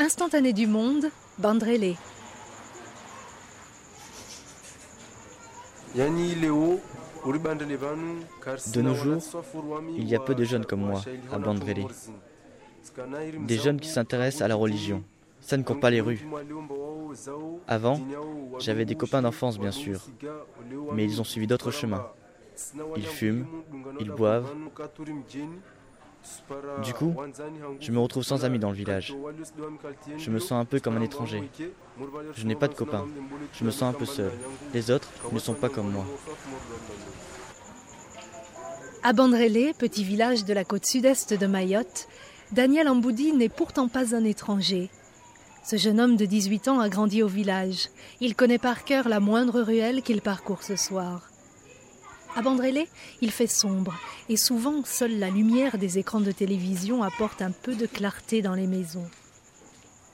Instantané du monde, Bandrélé. De nos jours, il y a peu de jeunes comme moi à Bandrélé. Des jeunes qui s'intéressent à la religion. Ça ne compte pas les rues. Avant, j'avais des copains d'enfance, bien sûr, mais ils ont suivi d'autres chemins. Ils fument, ils boivent. Du coup, je me retrouve sans amis dans le village. Je me sens un peu comme un étranger. Je n'ai pas de copains. Je me sens un peu seul. Les autres ne sont pas comme moi. À Bandrélé, petit village de la côte sud-est de Mayotte, Daniel Amboudi n'est pourtant pas un étranger. Ce jeune homme de 18 ans a grandi au village. Il connaît par cœur la moindre ruelle qu'il parcourt ce soir. À Bandrélé, il fait sombre et souvent seule la lumière des écrans de télévision apporte un peu de clarté dans les maisons.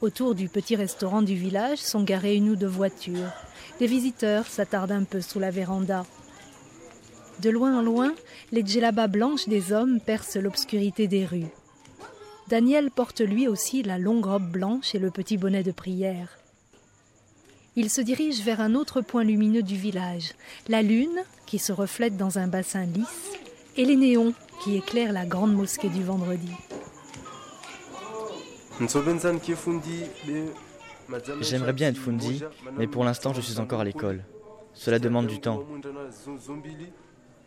Autour du petit restaurant du village sont garées une ou deux voitures. Les visiteurs s'attardent un peu sous la véranda. De loin en loin, les djellabas blanches des hommes percent l'obscurité des rues. Daniel porte lui aussi la longue robe blanche et le petit bonnet de prière. Il se dirige vers un autre point lumineux du village, la lune qui se reflète dans un bassin lisse et les néons qui éclairent la grande mosquée du vendredi. J'aimerais bien être fundi, mais pour l'instant je suis encore à l'école. Cela demande du temps.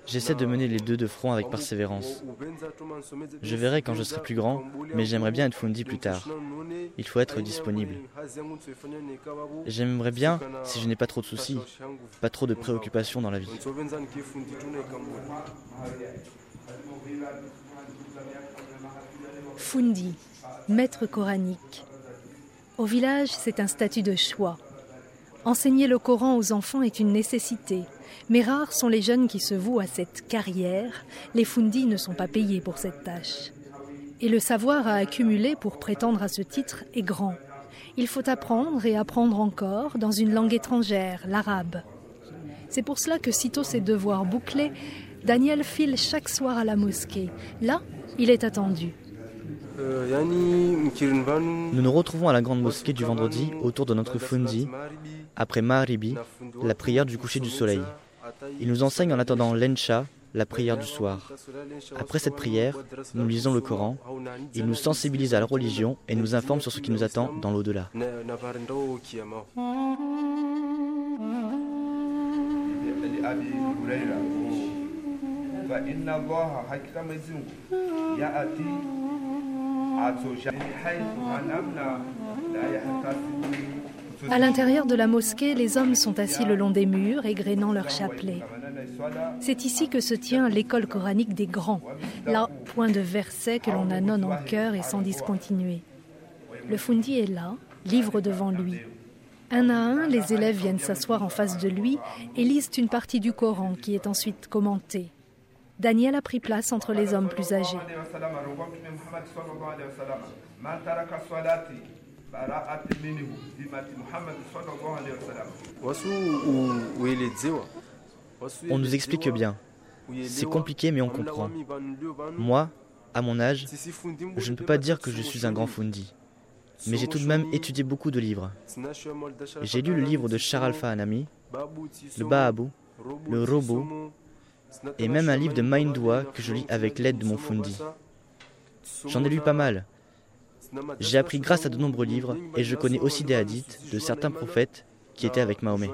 J'essaie de mener les deux de front avec persévérance. Je verrai quand je serai plus grand, mais j'aimerais bien être fundi plus tard. Il faut être disponible. J'aimerais bien si je n'ai pas trop de soucis, pas trop de préoccupations dans la vie. Fundi, maître coranique. Au village, c'est un statut de choix. Enseigner le Coran aux enfants est une nécessité, mais rares sont les jeunes qui se vouent à cette carrière. Les fundis ne sont pas payés pour cette tâche. Et le savoir à accumuler pour prétendre à ce titre est grand. Il faut apprendre et apprendre encore dans une langue étrangère, l'arabe. C'est pour cela que, sitôt ses devoirs bouclés, Daniel file chaque soir à la mosquée. Là, il est attendu. Nous nous retrouvons à la grande mosquée du vendredi autour de notre fundi, après Maharibi, la prière du coucher du soleil. Il nous enseigne en attendant l'Ensha, la prière du soir. Après cette prière, nous lisons le Coran, il nous sensibilise à la religion et nous informe sur ce qui nous attend dans l'au-delà. À l'intérieur de la mosquée, les hommes sont assis le long des murs, égrénant leur chapelet. C'est ici que se tient l'école coranique des grands, là, point de verset que l'on annonce en cœur et sans discontinuer. Le fundi est là, livre devant lui. Un à un, les élèves viennent s'asseoir en face de lui et lisent une partie du Coran qui est ensuite commentée. Daniel a pris place entre les hommes plus âgés. On nous explique bien. C'est compliqué mais on comprend. Moi, à mon âge, je ne peux pas dire que je suis un grand fundi. Mais j'ai tout de même étudié beaucoup de livres. J'ai lu le livre de Sharalfa Anami, le Bahabou, le Robot, et même un livre de Maïndoua que je lis avec l'aide de mon fundi. J'en ai lu pas mal. J'ai appris grâce à de nombreux livres et je connais aussi des hadiths de certains prophètes qui étaient avec Mahomet.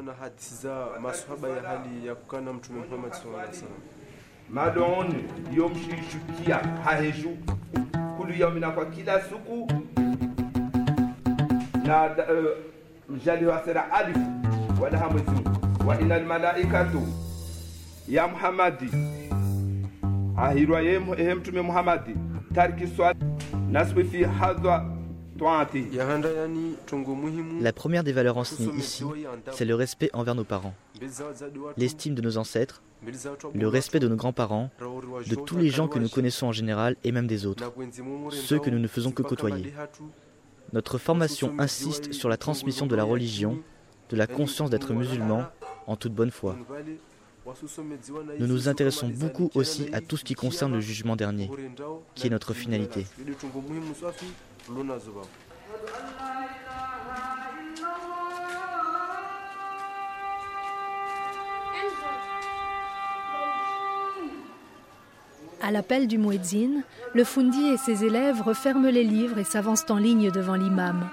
La première des valeurs enseignées ici, c'est le respect envers nos parents, l'estime de nos ancêtres, le respect de nos grands-parents, de tous les gens que nous connaissons en général et même des autres, ceux que nous ne faisons que côtoyer. Notre formation insiste sur la transmission de la religion, de la conscience d'être musulman en toute bonne foi. Nous nous intéressons beaucoup aussi à tout ce qui concerne le jugement dernier, qui est notre finalité. À l'appel du muezzin, le fundi et ses élèves referment les livres et s'avancent en ligne devant l'imam.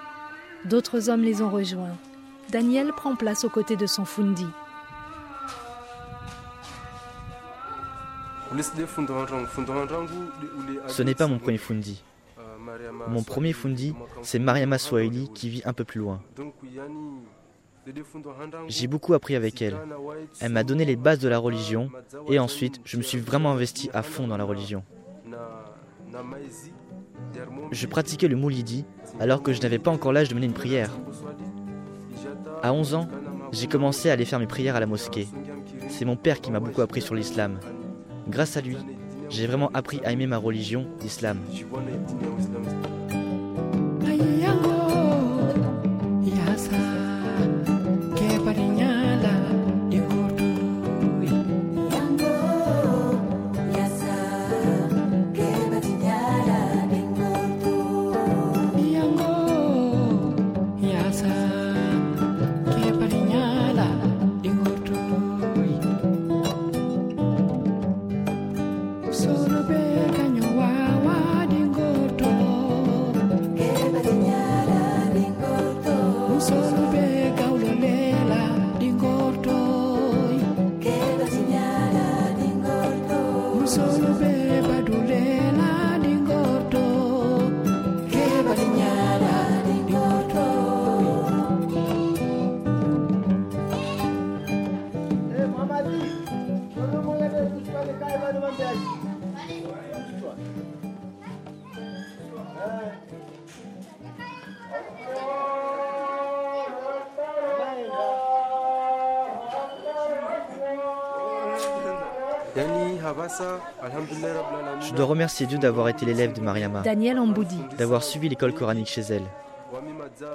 D'autres hommes les ont rejoints. Daniel prend place aux côtés de son fundi. Ce n'est pas mon premier fundi. Mon premier fundi, c'est Mariama Swahili qui vit un peu plus loin. J'ai beaucoup appris avec elle. Elle m'a donné les bases de la religion et ensuite je me suis vraiment investi à fond dans la religion. Je pratiquais le moulidi alors que je n'avais pas encore l'âge de mener une prière. À 11 ans, j'ai commencé à aller faire mes prières à la mosquée. C'est mon père qui m'a beaucoup appris sur l'islam. Grâce à lui, j'ai vraiment appris à aimer ma religion, l'islam. Je dois remercier Dieu d'avoir été l'élève de Mariama, Daniel Amboudi, d'avoir suivi l'école coranique chez elle.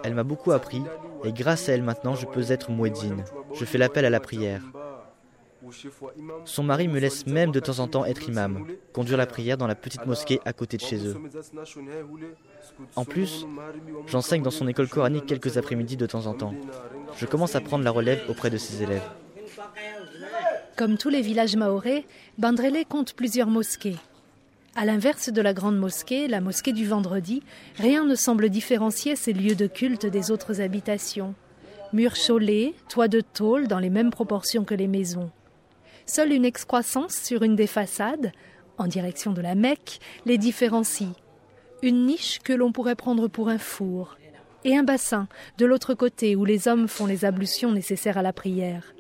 Elle m'a beaucoup appris et grâce à elle maintenant je peux être muezzin. Je fais l'appel à la prière. Son mari me laisse même de temps en temps être imam, conduire la prière dans la petite mosquée à côté de chez eux. En plus, j'enseigne dans son école coranique quelques après-midi de temps en temps. Je commence à prendre la relève auprès de ses élèves. Comme tous les villages maorais, Bandrélé compte plusieurs mosquées. À l'inverse de la grande mosquée, la mosquée du vendredi, rien ne semble différencier ces lieux de culte des autres habitations. Murs chaulés, toits de tôle dans les mêmes proportions que les maisons. Seule une excroissance sur une des façades, en direction de la Mecque, les différencie. Une niche que l'on pourrait prendre pour un four, et un bassin de l'autre côté où les hommes font les ablutions nécessaires à la prière.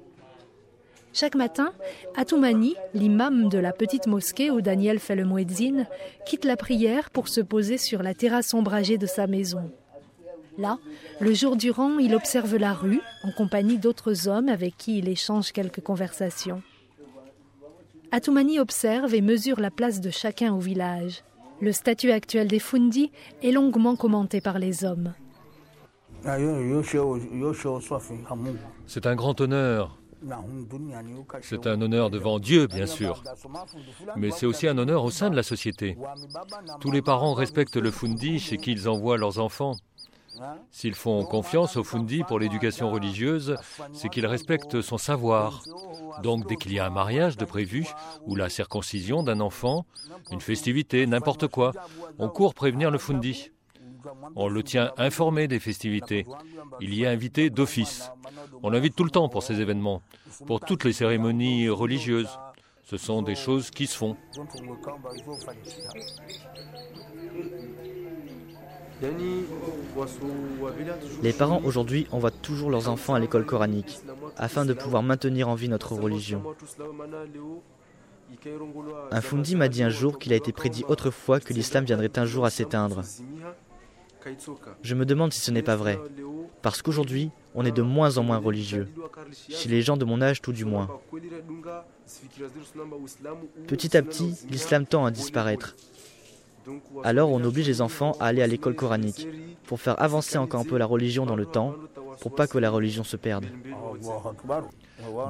Chaque matin, Atoumani, l'imam de la petite mosquée où Daniel fait le muezzin, quitte la prière pour se poser sur la terrasse ombragée de sa maison. Là, le jour durant, il observe la rue en compagnie d'autres hommes avec qui il échange quelques conversations. Atoumani observe et mesure la place de chacun au village. Le statut actuel des Fundi est longuement commenté par les hommes. C'est un grand honneur c'est un honneur devant Dieu, bien sûr, mais c'est aussi un honneur au sein de la société. Tous les parents respectent le fundi chez qui ils envoient leurs enfants. S'ils font confiance au fundi pour l'éducation religieuse, c'est qu'ils respectent son savoir. Donc dès qu'il y a un mariage de prévu, ou la circoncision d'un enfant, une festivité, n'importe quoi, on court prévenir le fundi. On le tient informé des festivités. Il y est invité d'office. On l'invite tout le temps pour ces événements, pour toutes les cérémonies religieuses. Ce sont des choses qui se font. Les parents aujourd'hui envoient toujours leurs enfants à l'école coranique afin de pouvoir maintenir en vie notre religion. Un fundi m'a dit un jour qu'il a été prédit autrefois que l'islam viendrait un jour à s'éteindre. Je me demande si ce n'est pas vrai, parce qu'aujourd'hui, on est de moins en moins religieux, chez les gens de mon âge tout du moins. Petit à petit, l'islam tend à disparaître. Alors on oblige les enfants à aller à l'école coranique, pour faire avancer encore un peu la religion dans le temps, pour pas que la religion se perde.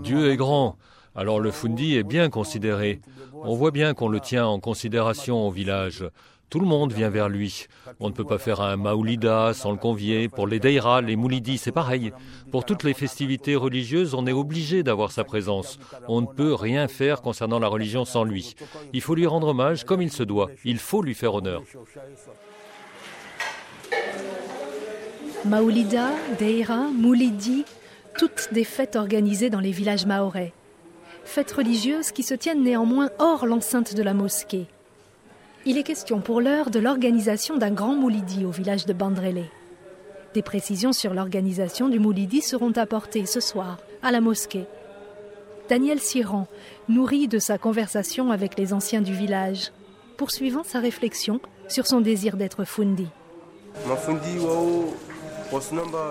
Dieu est grand, alors le fundi est bien considéré. On voit bien qu'on le tient en considération au village. Tout le monde vient vers lui. On ne peut pas faire un Maoulida sans le convier. Pour les Deira, les Moulidis, c'est pareil. Pour toutes les festivités religieuses, on est obligé d'avoir sa présence. On ne peut rien faire concernant la religion sans lui. Il faut lui rendre hommage comme il se doit. Il faut lui faire honneur. Maoulida, Deira, Moulidi, toutes des fêtes organisées dans les villages maorais. Fêtes religieuses qui se tiennent néanmoins hors l'enceinte de la mosquée. Il est question pour l'heure de l'organisation d'un grand moulidi au village de Bandrélé. Des précisions sur l'organisation du moulidi seront apportées ce soir à la mosquée. Daniel Siran nourrit de sa conversation avec les anciens du village, poursuivant sa réflexion sur son désir d'être fundi.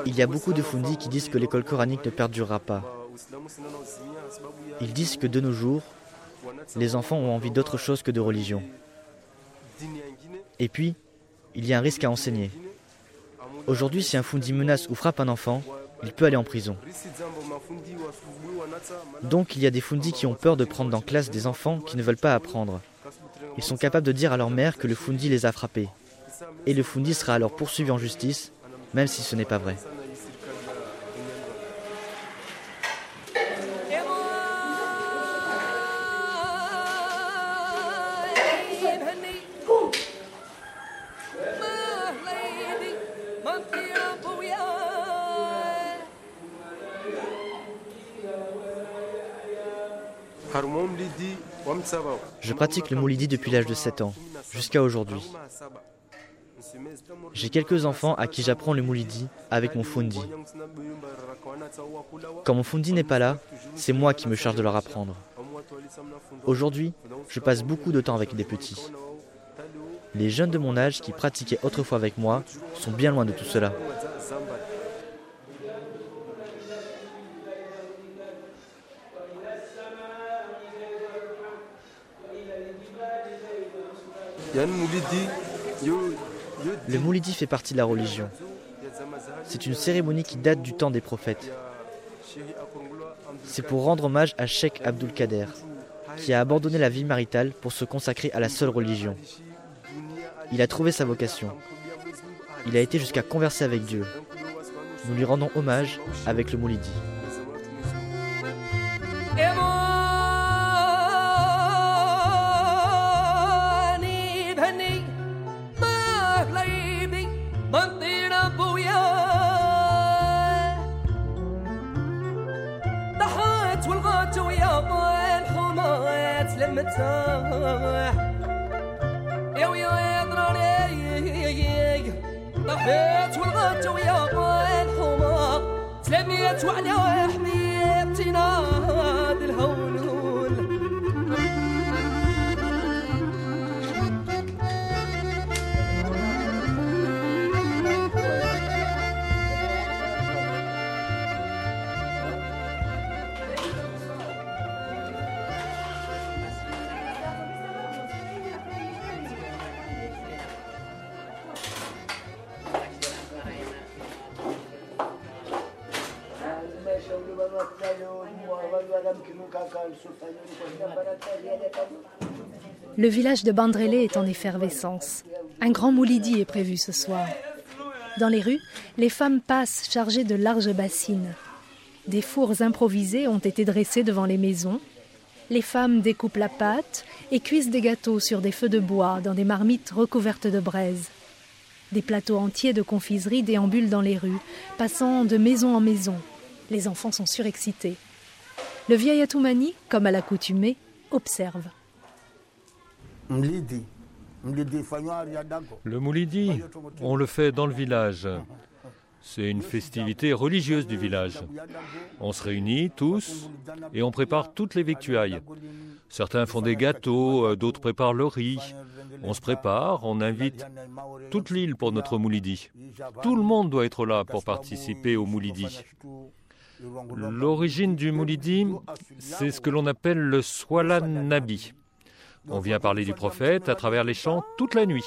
Il y a beaucoup de fundis qui disent que l'école coranique ne perdurera pas. Ils disent que de nos jours, les enfants ont envie d'autre chose que de religion. Et puis, il y a un risque à enseigner. Aujourd'hui, si un fundi menace ou frappe un enfant, il peut aller en prison. Donc il y a des fundis qui ont peur de prendre en classe des enfants qui ne veulent pas apprendre. Ils sont capables de dire à leur mère que le fundi les a frappés. Et le fundi sera alors poursuivi en justice, même si ce n'est pas vrai. Je pratique le moulidi depuis l'âge de 7 ans, jusqu'à aujourd'hui. J'ai quelques enfants à qui j'apprends le moulidi avec mon fundi. Quand mon fundi n'est pas là, c'est moi qui me charge de leur apprendre. Aujourd'hui, je passe beaucoup de temps avec des petits. Les jeunes de mon âge qui pratiquaient autrefois avec moi sont bien loin de tout cela. Le Moulidi fait partie de la religion. C'est une cérémonie qui date du temps des prophètes. C'est pour rendre hommage à Sheikh Abdul Kader, qui a abandonné la vie maritale pour se consacrer à la seule religion. Il a trouvé sa vocation. Il a été jusqu'à converser avec Dieu. Nous lui rendons hommage avec le Moulidi. coração. Eu e o Edro, eu e o Edro, eu e o Edro, eu e o Edro, eu e o Edro, eu e o Edro, eu Le village de Bandrélé est en effervescence. Un grand moulidi est prévu ce soir. Dans les rues, les femmes passent chargées de larges bassines. Des fours improvisés ont été dressés devant les maisons. Les femmes découpent la pâte et cuisent des gâteaux sur des feux de bois dans des marmites recouvertes de braise. Des plateaux entiers de confiserie déambulent dans les rues, passant de maison en maison. Les enfants sont surexcités. Le vieil Atoumani, comme à l'accoutumée, observe. Le Moulidi, on le fait dans le village. C'est une festivité religieuse du village. On se réunit tous et on prépare toutes les victuailles. Certains font des gâteaux, euh, d'autres préparent le riz. On se prépare, on invite toute l'île pour notre Moulidi. Tout le monde doit être là pour participer au Moulidi. L'origine du Moulidi, c'est ce que l'on appelle le Swalan Nabi. On vient parler du prophète à travers les chants toute la nuit.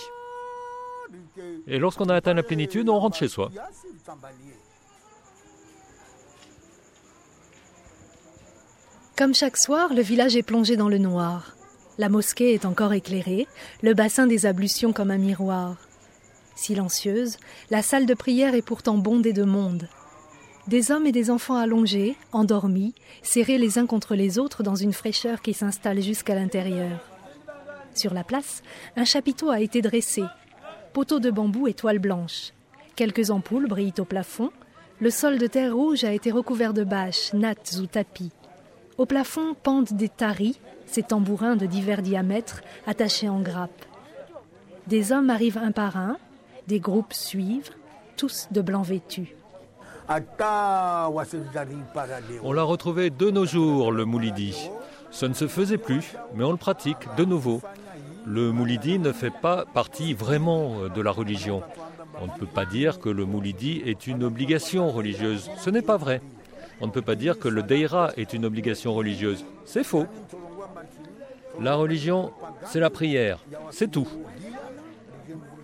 Et lorsqu'on a atteint la plénitude, on rentre chez soi. Comme chaque soir, le village est plongé dans le noir. La mosquée est encore éclairée, le bassin des ablutions comme un miroir. Silencieuse, la salle de prière est pourtant bondée de monde. Des hommes et des enfants allongés, endormis, serrés les uns contre les autres dans une fraîcheur qui s'installe jusqu'à l'intérieur. Sur la place, un chapiteau a été dressé. Poteaux de bambou et toile blanche. Quelques ampoules brillent au plafond. Le sol de terre rouge a été recouvert de bâches, nattes ou tapis. Au plafond pendent des taris, ces tambourins de divers diamètres attachés en grappe. Des hommes arrivent un par un, des groupes suivent, tous de blanc vêtus. On l'a retrouvé de nos jours, le moulidi. Ce ne se faisait plus, mais on le pratique de nouveau. Le moulidi ne fait pas partie vraiment de la religion. On ne peut pas dire que le moulidi est une obligation religieuse. Ce n'est pas vrai. On ne peut pas dire que le deira est une obligation religieuse. C'est faux. La religion, c'est la prière. C'est tout.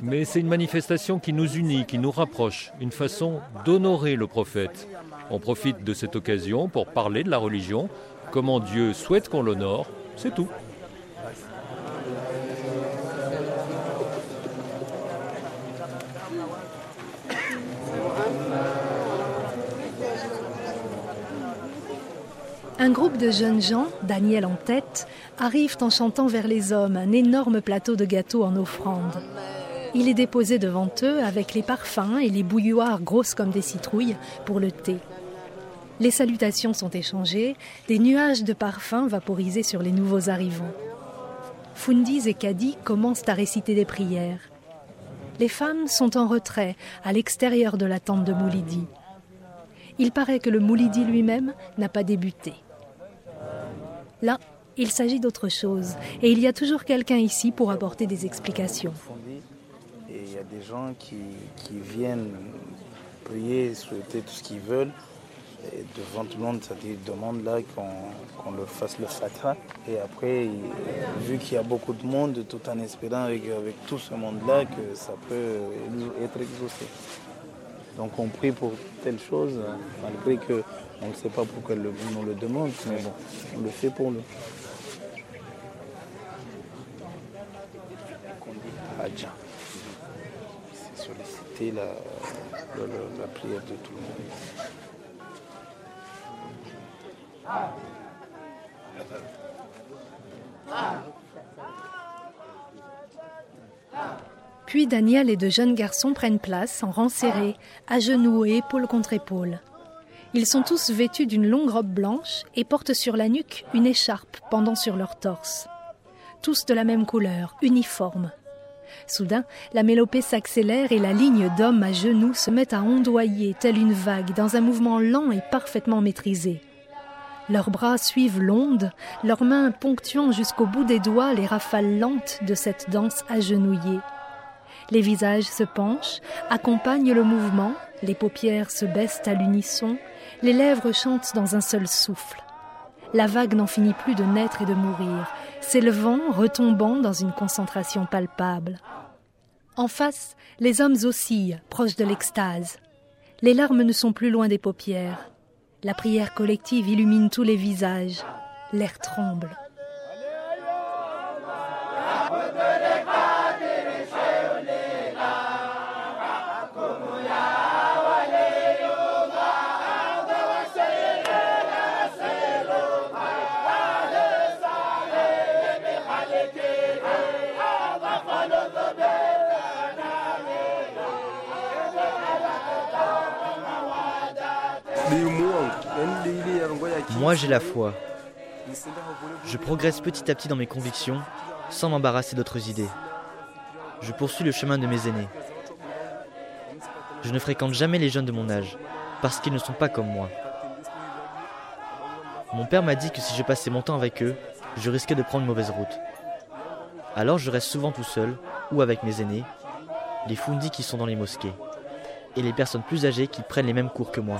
Mais c'est une manifestation qui nous unit, qui nous rapproche, une façon d'honorer le prophète. On profite de cette occasion pour parler de la religion, comment Dieu souhaite qu'on l'honore, c'est tout. Un groupe de jeunes gens, Daniel en tête, arrivent en chantant vers les hommes un énorme plateau de gâteaux en offrande. Il est déposé devant eux avec les parfums et les bouilloires grosses comme des citrouilles pour le thé. Les salutations sont échangées, des nuages de parfums vaporisés sur les nouveaux arrivants. Fundis et Kadi commencent à réciter des prières. Les femmes sont en retrait, à l'extérieur de la tente de Moulidi. Il paraît que le Moulidi lui-même n'a pas débuté. Là, il s'agit d'autre chose, et il y a toujours quelqu'un ici pour apporter des explications y a des gens qui, viennent prier, souhaiter tout ce qu'ils veulent. Devant tout le monde, ça demande là qu'on leur fasse le fatah. Et après, vu qu'il y a beaucoup de monde, tout en espérant avec, tout ce monde-là que ça peut être exaucé. Donc on prie pour telle chose, malgré qu'on ne sait pas pourquoi on le demande, mais bon, on le fait pour lui. la, la, prière de tout le monde. Puis Daniel et deux jeunes garçons prennent place en rang serré, à genoux et épaule contre épaule. Ils sont tous vêtus d'une longue robe blanche et portent sur la nuque une écharpe pendant sur leur torse. Tous de la même couleur, uniforme. Soudain, la mélopée s'accélère et la ligne d'hommes à genoux se met à ondoyer telle une vague dans un mouvement lent et parfaitement maîtrisé. Leurs bras suivent l'onde, leurs mains ponctuant jusqu'au bout des doigts les rafales lentes de cette danse agenouillée. Les visages se penchent, accompagnent le mouvement, les paupières se baissent à l'unisson, les lèvres chantent dans un seul souffle. La vague n'en finit plus de naître et de mourir, s'élevant, retombant dans une concentration palpable. En face, les hommes oscillent, proches de l'extase. Les larmes ne sont plus loin des paupières. La prière collective illumine tous les visages. L'air tremble. Moi j'ai la foi. Je progresse petit à petit dans mes convictions sans m'embarrasser d'autres idées. Je poursuis le chemin de mes aînés. Je ne fréquente jamais les jeunes de mon âge, parce qu'ils ne sont pas comme moi. Mon père m'a dit que si je passais mon temps avec eux, je risquais de prendre une mauvaise route. Alors je reste souvent tout seul, ou avec mes aînés, les fundis qui sont dans les mosquées, et les personnes plus âgées qui prennent les mêmes cours que moi.